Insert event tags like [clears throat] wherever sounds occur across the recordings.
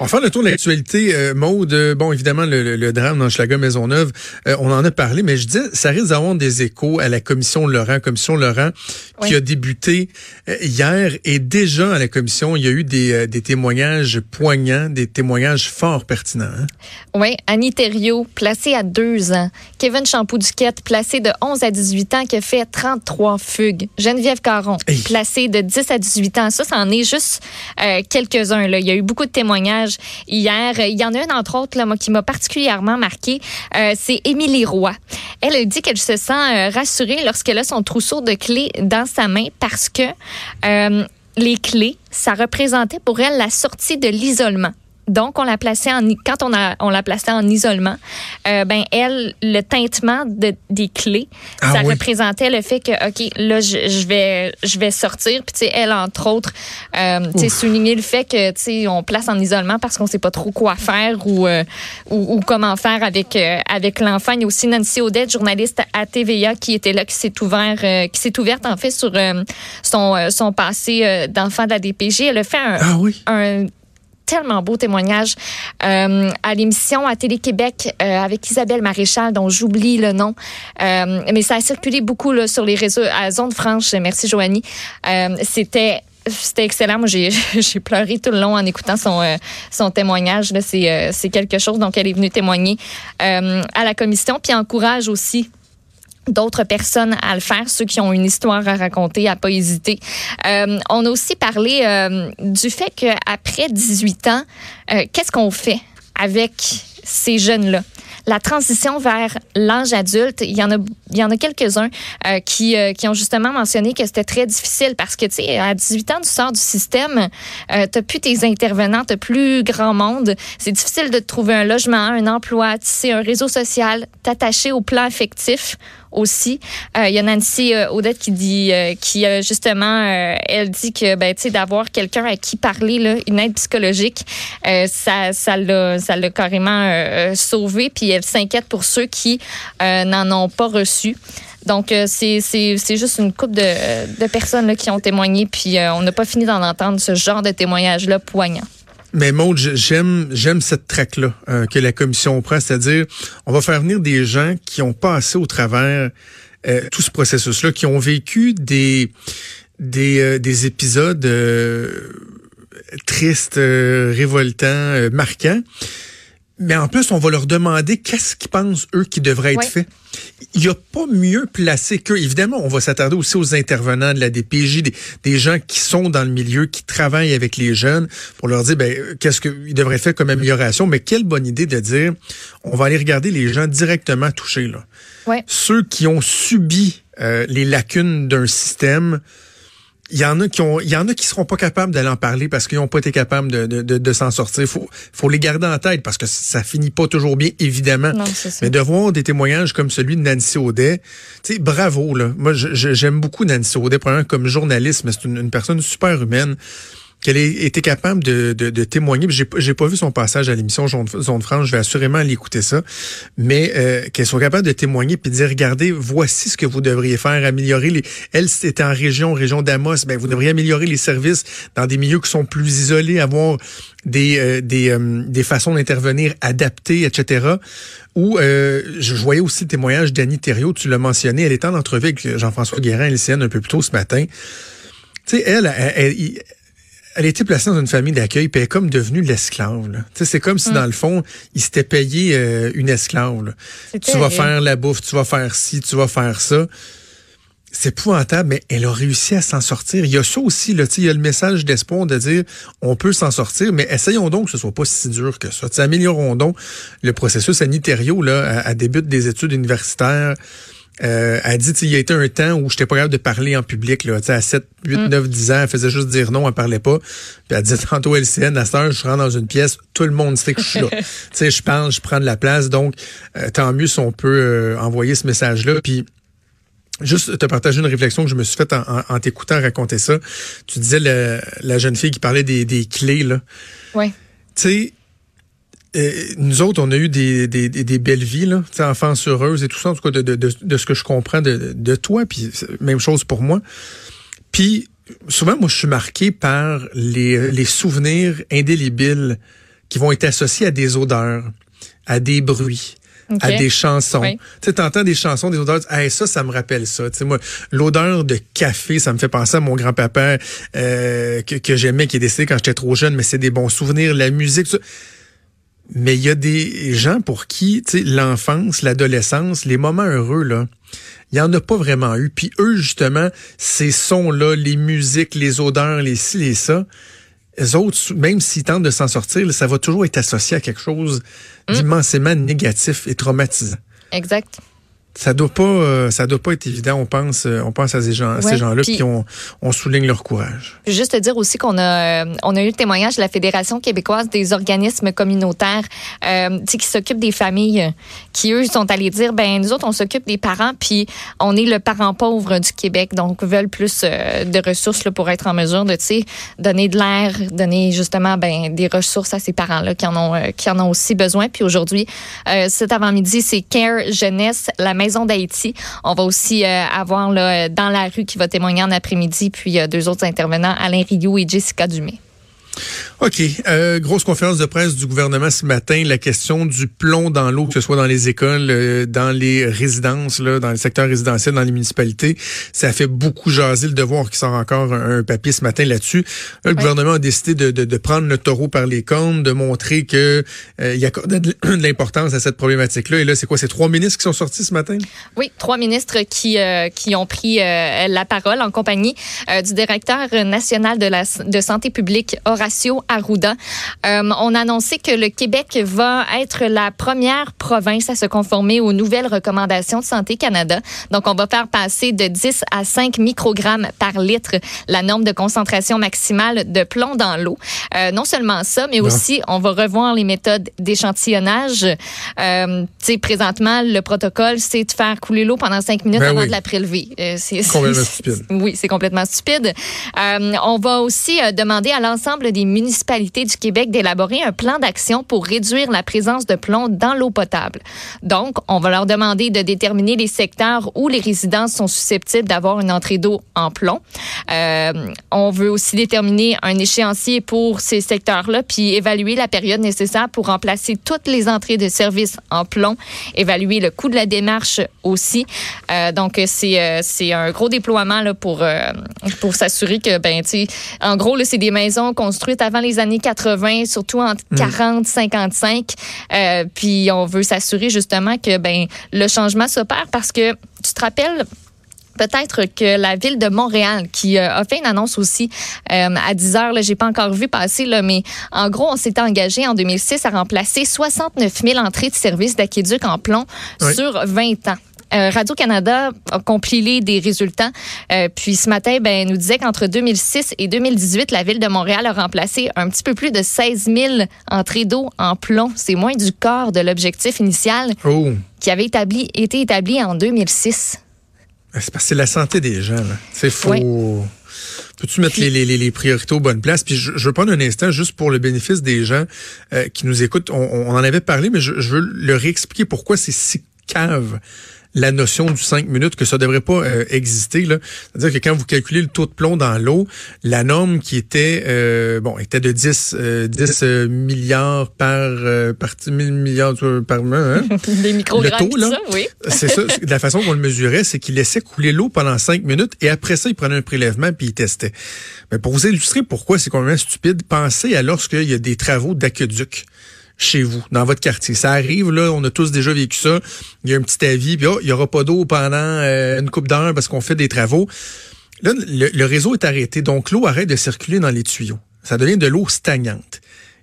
On va faire le tour de l'actualité, euh, Maude. Euh, bon, évidemment, le, le, drame dans Schlager Maisonneuve, euh, on en a parlé, mais je disais, ça risque d'avoir des échos à la commission Laurent, commission Laurent, qui a débuté euh, hier. Et déjà, à la commission, il y a eu des, des témoignages poignants, des témoignages fort pertinents. Hein? Oui, Annie Thériault, placée à deux ans. Kevin Champou-Duquette, placé de 11 à 18 ans, qui a fait 33 fugues. Geneviève Caron, placée de 10 à 18 ans. Ça, ça en est juste quelques-uns. Il y a eu beaucoup de témoignages hier. Il y en a un, entre autres, là, moi, qui m'a particulièrement marqué. Euh, c'est Émilie Roy. Elle a dit qu'elle se sent euh, rassurée lorsqu'elle a son trousseau de clés dans sa main parce que euh, les clés, ça représentait pour elle la sortie de l'isolement. Donc, on l'a placé en quand on a on l'a placé en isolement, euh, ben elle le teintement de, des clés, ah ça représentait le fait que ok là je, je vais je vais sortir puis tu sais elle entre autres euh, tu sais souligner le fait que tu sais on place en isolement parce qu'on sait pas trop quoi faire ou euh, ou, ou, comment faire avec avec l'enfant. Il y a aussi Nancy Odette, journaliste à TVA qui était là qui s'est ouvert qui s'est ouverte en fait sur son son passé d'enfant de la DPG. Elle a fait un, ah oui. un tellement beau témoignage euh, à l'émission à Télé-Québec euh, avec Isabelle Maréchal, dont j'oublie le nom. Euh, mais ça a circulé beaucoup là, sur les réseaux à Zone Franche. Merci, Joanie. C'était c'était excellent. Moi, [laughs] j'ai, pleuré tout le long en écoutant son, son témoignage. C'est quelque chose. Donc, elle est venue témoigner à la commission, puis encourage aussi d'autres personnes à le faire, ceux qui ont une histoire à raconter, à pas hésiter. Euh, on a aussi parlé euh, du fait qu'après 18 ans, euh, qu'est-ce qu'on fait avec ces jeunes-là? la transition vers l'âge adulte, il y en a, il y en a quelques-uns qui, qui ont justement mentionné que c'était très difficile parce que, tu sais, à 18 ans, tu sors du système, tu plus tes intervenants, tu plus grand monde. C'est difficile de trouver un logement, un emploi, tisser un réseau social, t'attacher au plan affectif aussi. Euh, il y a Nancy euh, Odette qui dit, euh, qui justement, elle dit que ben, tu sais, d'avoir quelqu'un à qui parler, là, une aide psychologique, ça, ça l'a, ça l'a carrément sauvé. Puis elle s'inquiète pour ceux qui n'en ont pas reçu. Donc, c'est, juste une couple de, de personnes là, qui ont témoigné, puis on n'a pas fini d'en entendre ce genre de témoignage-là poignant. Mais Maud, j'aime cette traque-là euh, que la commission prend, c'est-à-dire on va faire venir des gens qui ont passé au travers euh, tout ce processus-là, qui ont vécu des euh, des épisodes tristes, révoltants, marquants mais en plus, on va leur demander qu'est-ce qu'ils pensent, eux, qui devrait être fait. Il n'y a pas mieux placé qu'eux. Évidemment, on va s'attarder aussi aux intervenants de la DPJ, des, gens qui sont dans le milieu, qui travaillent avec les jeunes, pour leur dire, ben, qu'est-ce qu'ils devraient faire comme amélioration. Mais quelle bonne idée de dire, on va aller regarder les gens directement touchés, là. Ceux qui ont subi euh, les lacunes d'un système, il y en a qui ont, il y en a qui seront pas capables d'aller en parler parce qu'ils n'ont pas été capables de, de, de, s'en sortir. Faut, faut les garder en tête parce que ça finit pas toujours bien, évidemment. Mais de voir des témoignages comme celui de Nancy Audet, tu sais, bravo là. Moi, j'aime beaucoup Nancy Audet, premièrement comme journaliste, mais c'est une, une personne super humaine qu'elle ait été capable de, de, de témoigner. J'ai, j'ai pas vu son passage à l'émission Zone Franche, je vais assurément aller écouter ça, mais euh, qu'elle soit capable de témoigner puis de dire, regardez, voici ce que vous devriez faire, améliorer les... Elle, c'était en région, région d'Amos, ben vous devriez améliorer les services dans des milieux qui sont plus isolés, avoir des, euh, des, euh, des façons d'intervenir adaptées, etc. Ou je voyais aussi le témoignage d'Annie Thériault, tu l'as mentionné, elle était en entrevue avec Jean-François Guérin, LCN, un peu plus tôt ce matin. Tu sais, elle, elle, elle elle était placée dans une famille d'accueil, puis elle est comme devenue l'esclave. C'est comme si, mm. dans le fond, il s'était payé euh, une esclave. Tu vas faire la bouffe, tu vas faire ci, tu vas faire ça. C'est épouvantable, mais elle a réussi à s'en sortir. Il y a ça aussi, là, il y a le message d'espoir de dire on peut s'en sortir, mais essayons donc que ce soit pas si dur que ça. améliorons donc le processus sanitaire là, à, à début des études universitaires. Euh, elle dit, il y a été un temps où j'étais pas capable de parler en public. Là, à 7, 8, 9, 10 ans, elle faisait juste dire non, elle parlait pas. Puis elle disait tantôt LCN, à cette heure, je rentre dans une pièce, tout le monde sait que je suis là. [laughs] je parle, je prends de la place. Donc, euh, tant mieux si on peut euh, envoyer ce message-là. Puis Juste te partager une réflexion que je me suis faite en, t'écoutant raconter ça. Tu disais la, jeune fille qui parlait des, des clés, là. Oui. Tu sais, euh, nous autres, on a eu des, des, des belles vies, là, enfance heureuse et tout ça, en tout cas, de, de, de, ce que je comprends de, de toi, puis même chose pour moi. Puis, souvent, moi, je suis marqué par les, les souvenirs indélébiles qui vont être associés à des odeurs, à des bruits, à des chansons. Tu sais, t'entends des chansons, des odeurs, hey, ça, ça me rappelle ça. Tu sais, moi, l'odeur de café, ça me fait penser à mon grand-papa euh, que, que j'aimais, qui est décédé quand j'étais trop jeune, mais c'est des bons souvenirs, la musique, ça. Mais il y a des gens pour qui, tu sais, l'enfance, l'adolescence, les moments heureux, là, il y en a pas vraiment eu. Puis eux, justement, ces sons-là, les musiques, les odeurs, les ci, les ça, les autres, même s'ils tentent de s'en sortir, ça va toujours être associé à quelque chose mm. d'immensément négatif et traumatisant. Exact ça doit pas euh, ça doit pas être évident on pense euh, on pense à ces gens ces gens-là qui on, on souligne leur courage. Juste te dire aussi qu'on a euh, on a eu le témoignage de la Fédération québécoise des organismes communautaires qui s'occupent des familles qui eux sont allés dire ben nous autres on s'occupe des parents puis on est le parent pauvre du Québec donc veulent plus de ressources là, pour être en mesure de donner de l'air, donner justement ben des ressources à ces parents-là qui en ont qui en ont aussi besoin puis aujourd'hui cet avant-midi c'est Care Jeunesse la Maison d'Haïti. On va aussi euh, avoir dans la rue qui va témoigner en après-midi, puis euh, deux autres intervenants, Alain Rioux et Jessica Dumais. OK. Euh, grosse conférence de presse du gouvernement ce matin. La question du plomb dans l'eau, que ce soit dans les écoles, euh, dans les résidences, là, dans le secteur résidentiel, dans les municipalités. Ça fait beaucoup jaser le devoir qui sort encore un, papier ce matin là-dessus. le gouvernement a décidé de, de, de, prendre le taureau par les cornes, de montrer que euh, il y a [clears throat] de, l'importance à cette problématique-là. Et là, c'est quoi? C'est trois ministres qui sont sortis ce matin? Oui, trois ministres qui, euh, qui ont pris la parole en compagnie du directeur national de la de santé publique, Horacio Arruda. Euh, on a annoncé que le Québec va être la première province à se conformer aux nouvelles recommandations de Santé Canada. Donc, on va faire passer de 10 à 5 microgrammes par litre la norme de concentration maximale de plomb dans l'eau. Euh, non seulement ça, mais aussi on va revoir les méthodes d'échantillonnage. Euh, tu sais, présentement, le protocole, c'est de faire couler l'eau pendant 5 minutes ben avant de la prélever. Euh, c'est complètement [laughs] stupide. Oui, c'est complètement stupide. On va aussi demander à l'ensemble des municipalités du Québec d'élaborer un plan d'action pour réduire la présence de plomb dans l'eau potable. Donc, on va leur demander de déterminer les secteurs où les résidences sont susceptibles d'avoir une entrée d'eau en plomb. Euh, on veut aussi déterminer un échéancier pour ces secteurs-là, puis évaluer la période nécessaire pour remplacer toutes les entrées de services en plomb, évaluer le coût de la démarche aussi. Euh, donc, c'est euh, c'est un gros déploiement là, pour, pour s'assurer que, ben, en gros, c'est des maisons construites avant les années 80, surtout entre 40 55. Euh, puis on veut s'assurer justement que ben le changement s'opère parce que tu te rappelles peut-être que la ville de Montréal, qui euh, a fait une annonce aussi euh, à 10 heures, là, j'ai pas encore vu passer, là, mais en gros, on s'était engagé en 2006 à remplacer 69 000 entrées de services d'aquéduc en plomb sur 20 ans. Euh, Radio-Canada a compilé des résultats. Euh, puis ce matin, ben, nous disait qu'entre 2006 et 2018, la ville de Montréal a remplacé un petit peu plus de 16 000 entrées d'eau en plomb. C'est moins du quart de l'objectif initial oh. qui avait établi, été établi en 2006. C'est parce que c'est la santé des gens. C'est faux. Peux-tu mettre les, les, les, priorités aux bonnes places? Puis je, je veux prendre un instant juste pour le bénéfice des gens euh, qui nous écoutent. On, on, en avait parlé, mais je, je veux leur expliquer pourquoi c'est si cave la notion du 5 minutes, que ça devrait pas euh, exister. C'est-à-dire que quand vous calculez le taux de plomb dans l'eau, la norme qui était euh, bon était de 10, 10 euh, milliards par, par milliards par mois. Hein? [laughs] Des microgrammes, le taux, là, oui. c'est ça. La façon qu'on le mesurait, c'est qu'il laissait couler l'eau pendant 5 minutes et après ça, il prenait un prélèvement puis il testait. Mais pour vous illustrer pourquoi c'est complètement stupide, pensez à lorsqu'il y a des travaux d'aqueduc chez vous, dans votre quartier. Ça arrive, là, on a tous déjà vécu ça. Il y a un petit avis, puis oh, il y aura pas d'eau pendant euh, une coupe d'heure parce qu'on fait des travaux. Là, le, réseau est arrêté, donc l'eau arrête de circuler dans les tuyaux. Ça devient de l'eau stagnante.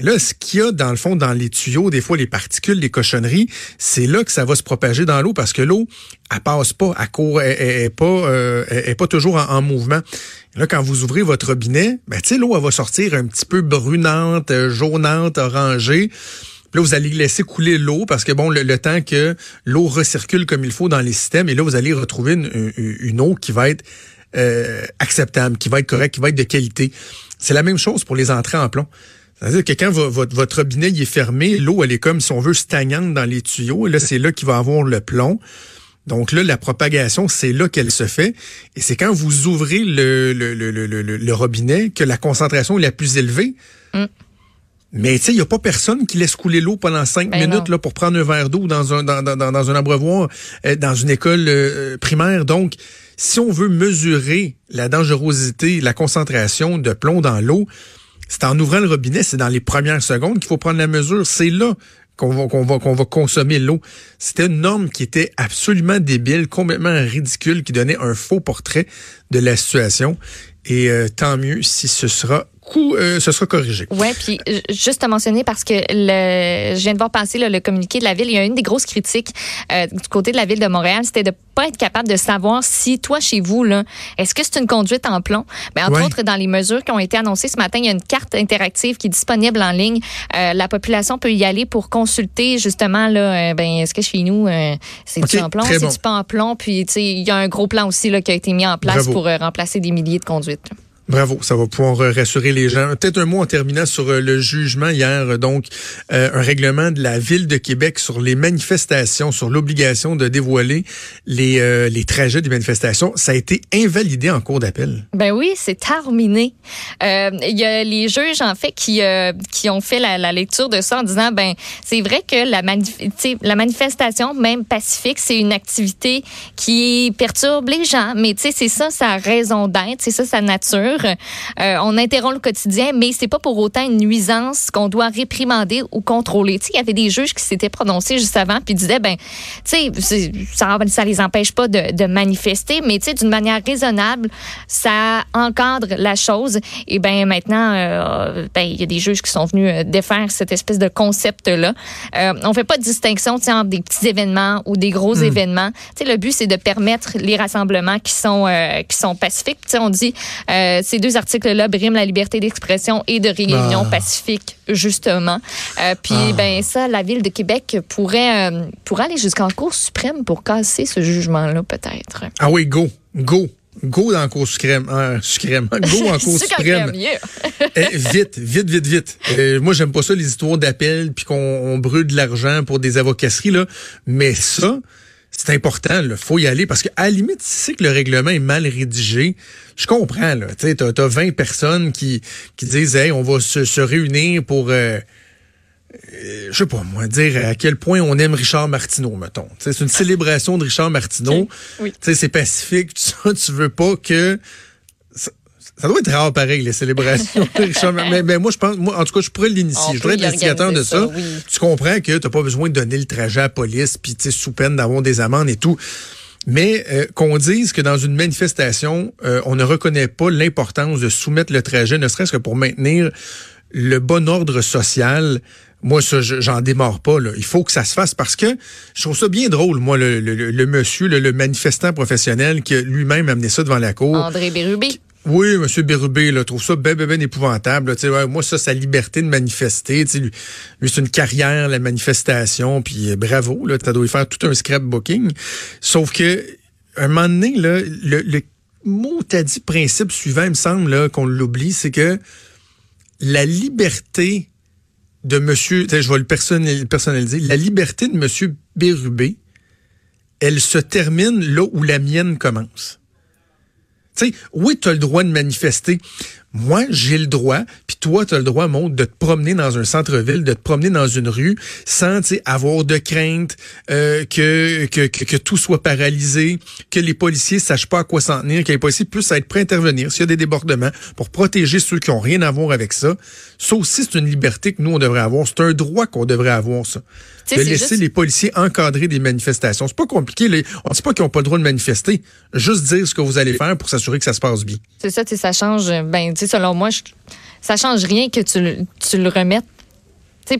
Là, ce qu'il y a dans le fond, dans les tuyaux, des fois les particules, les cochonneries, c'est là que ça va se propager dans l'eau parce que l'eau, elle passe pas, à court, elle, est pas, euh, est pas toujours en, mouvement. là, quand vous ouvrez votre robinet, ben, l'eau, va sortir un petit peu brunante, euh, jaunante, orangée. Là, vous allez laisser couler l'eau parce que bon, le, temps que l'eau recircule comme il faut dans les systèmes, et là, vous allez retrouver une, une eau qui va être euh, acceptable, qui va être correcte, qui va être de qualité. C'est la même chose pour les entrées en plomb. C'est-à-dire que quand votre, votre robinet est fermé, l'eau, elle est comme, si on veut, stagnante dans les tuyaux. Et là, c'est là qu'il va avoir le plomb. Donc là, la propagation, c'est là qu'elle se fait. Et c'est quand vous ouvrez le, le, le, le, robinet que la concentration est la plus élevée. Mm. Mais tu sais, il n'y a pas personne qui laisse couler l'eau pendant cinq Ben minutes non. là, pour prendre un verre d'eau dans un, dans, dans, dans un abreuvoir, euh, dans une école euh, primaire. Donc, si on veut mesurer la dangerosité, la concentration de plomb dans l'eau, c'est en ouvrant le robinet, c'est dans les premières secondes qu'il faut prendre la mesure. C'est là qu'on va, consommer l'eau. C'était une norme qui était absolument débile, complètement ridicule, qui donnait un faux portrait de la situation. Et euh, tant mieux si ce sera coup, euh, ce sera corrigé. Ouais, puis euh, juste à mentionner parce que le, je viens de voir passer là, le communiqué de la ville. Il y a une des grosses critiques euh, du côté de la ville de Montréal, c'était de pas être capable de savoir si toi chez vous là, est-ce que c'est une conduite en plomb? Mais entre Ouais. autres, dans les mesures qui ont été annoncées ce matin, il y a une carte interactive qui est disponible en ligne. Euh, la population peut y aller pour consulter justement là, ben est-ce que chez nous c'est du Ok, en plomb, c'est bon. du pas en plomb? Puis tu sais, il y a un gros plan aussi là qui a été mis en place Bravo. pour remplacer des milliers de conduites. Bravo, ça va pouvoir euh, rassurer les gens. Peut-être un mot en terminant sur euh, le jugement hier, euh, donc un règlement de la ville de Québec sur les manifestations, sur l'obligation de dévoiler les, trajets des manifestations. Ça a été invalidé en cours d'appel. Ben oui, c'est terminé. Il y a les juges en fait qui ont fait la, lecture de ça en disant ben c'est vrai que la la manifestation même pacifique c'est une activité qui perturbe les gens mais tu sais c'est ça sa raison d'être, c'est ça sa nature. Euh, on interrompt le quotidien mais c'est pas pour autant une nuisance qu'on doit réprimander ou contrôler. Il y avait des juges qui s'étaient prononcés juste avant puis disaient ben tu sais c'est- ça ça les empêche pas de, de manifester mais tu sais d'une manière raisonnable ça encadre la chose. Et ben maintenant, euh, ben il y a des juges qui sont venus euh, défaire cette espèce de concept là. Euh, on fait pas de distinction entre des petits événements ou des gros événements. Tu sais, le but c'est de permettre les rassemblements qui sont euh, qui sont pacifiques. Tu sais, on dit euh, ces deux articles là briment la liberté d'expression et de réunion Ah. pacifique justement. Euh, puis Ah. ben ça, la ville de Québec pourrait euh, pourrait aller jusqu'en Cour suprême pour casser ce jugement là peut-être. Ah oui, go, go. Go dans la cour suprême. Ah, suprême. Go en [laughs] cour suprême. [laughs] Eh, vite, vite, vite, vite. Euh, moi, j'aime pas ça, les histoires d'appel, puis qu'on on brûle de l'argent pour des avocasseries, là. Mais ça, c'est important, il faut y aller. Parce qu'à la limite, si c'est que le règlement est mal rédigé, je comprends, là. Tu sais, t'as, t'as 20 personnes qui, qui disent, hey, on va se, se réunir pour... euh, euh, je sais pas moi, dire à quel point on aime Richard Martineau, mettons. Tu C'est une célébration de Richard Martineau. Oui. Tu sais, C'est pacifique, ça, tu veux pas que... Ça, doit être rare pareil, les célébrations [laughs] mais, mais moi, je pense, moi, en tout cas, je pourrais l'initier. Je peut voudrais être l'instigateur de ça. ça, oui. Tu comprends que t'as pas besoin de donner le trajet à la police, puis tu sais, sous peine d'avoir des amendes et tout. Mais euh, qu'on dise que dans une manifestation, euh, on ne reconnaît pas l'importance de soumettre le trajet, ne serait-ce que pour maintenir le bon ordre social, moi, ça, je- j'en démarre pas. Là. Il faut que ça se fasse parce que je trouve ça bien drôle, moi, le, le- le- le monsieur, le, le manifestant professionnel qui a lui-même amené ça devant la cour. André Bérubé. Oui, M. Bérubé, là, trouve ça ben, ben, ben épouvantable. ouais, moi, ça, sa liberté de manifester. Lui, c'est une carrière, la manifestation, puis euh, bravo, là, doit y faire tout un scrapbooking. Sauf que, un moment donné, le, mot t'as dit principe suivant, il me semble, qu'on l'oublie, c'est que la liberté de monsieur, je vais le personnaliser, la liberté de monsieur Bérubé, elle se termine là où la mienne commence. Sais, oui, tu as le droit de manifester. Moi, j'ai le droit, puis toi, tu as le droit, Maud, de te promener dans un centre-ville, de te promener dans une rue sans avoir de crainte euh, que, que, que, que tout soit paralysé, que les policiers sachent pas à quoi s'en tenir, que les policiers puissent être prêts à intervenir s'il y a des débordements pour protéger ceux qui ont rien à voir avec ça. Ça aussi, c'est une liberté que nous, on devrait avoir. C'est un droit qu'on devrait avoir, ça. De laisser juste- les policiers encadrer des manifestations. C'est pas compliqué. les- On ne dit pas qu'ils n'ont pas le droit de manifester. Juste dire ce que vous allez faire pour s'assurer que ça se passe bien. C'est ça, ça change. Ben, sais, selon moi, je- ça change rien que tu, le- tu le remettes. Tu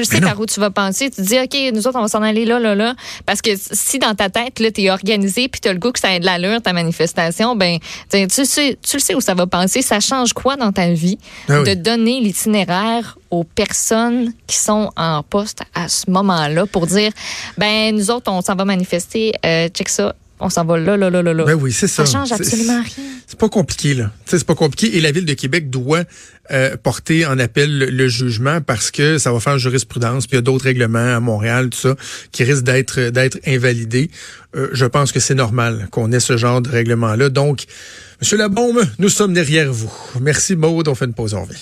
le sais par où tu vas penser. Tu te dis, OK, nous autres, on va s'en aller là, là, là. Parce que si dans ta tête, là, t'es organisé puis t'as le goût que ça ait de l'allure, ta manifestation, ben, tu sais, tu sais, tu le sais où ça va penser. Ça change quoi dans ta vie Ah oui. de donner l'itinéraire aux personnes qui sont en poste à ce moment-là pour dire, ben, nous autres, on s'en va manifester, euh, check ça, on s'en va là, là, là, là, là. Ben oui, c'est ça. ça change absolument rien. C'est pas compliqué, là. C'est pas compliqué. Et la Ville de Québec doit euh, porter en appel le, le jugement parce que ça va faire jurisprudence. Puis il y a d'autres règlements à Montréal, tout ça, qui risquent d'être d'être invalidés. Euh, je pense que c'est normal qu'on ait ce genre de règlement-là. Donc, Monsieur Labombe, nous sommes derrière vous. Merci, Maude. On fait une pause, on revient.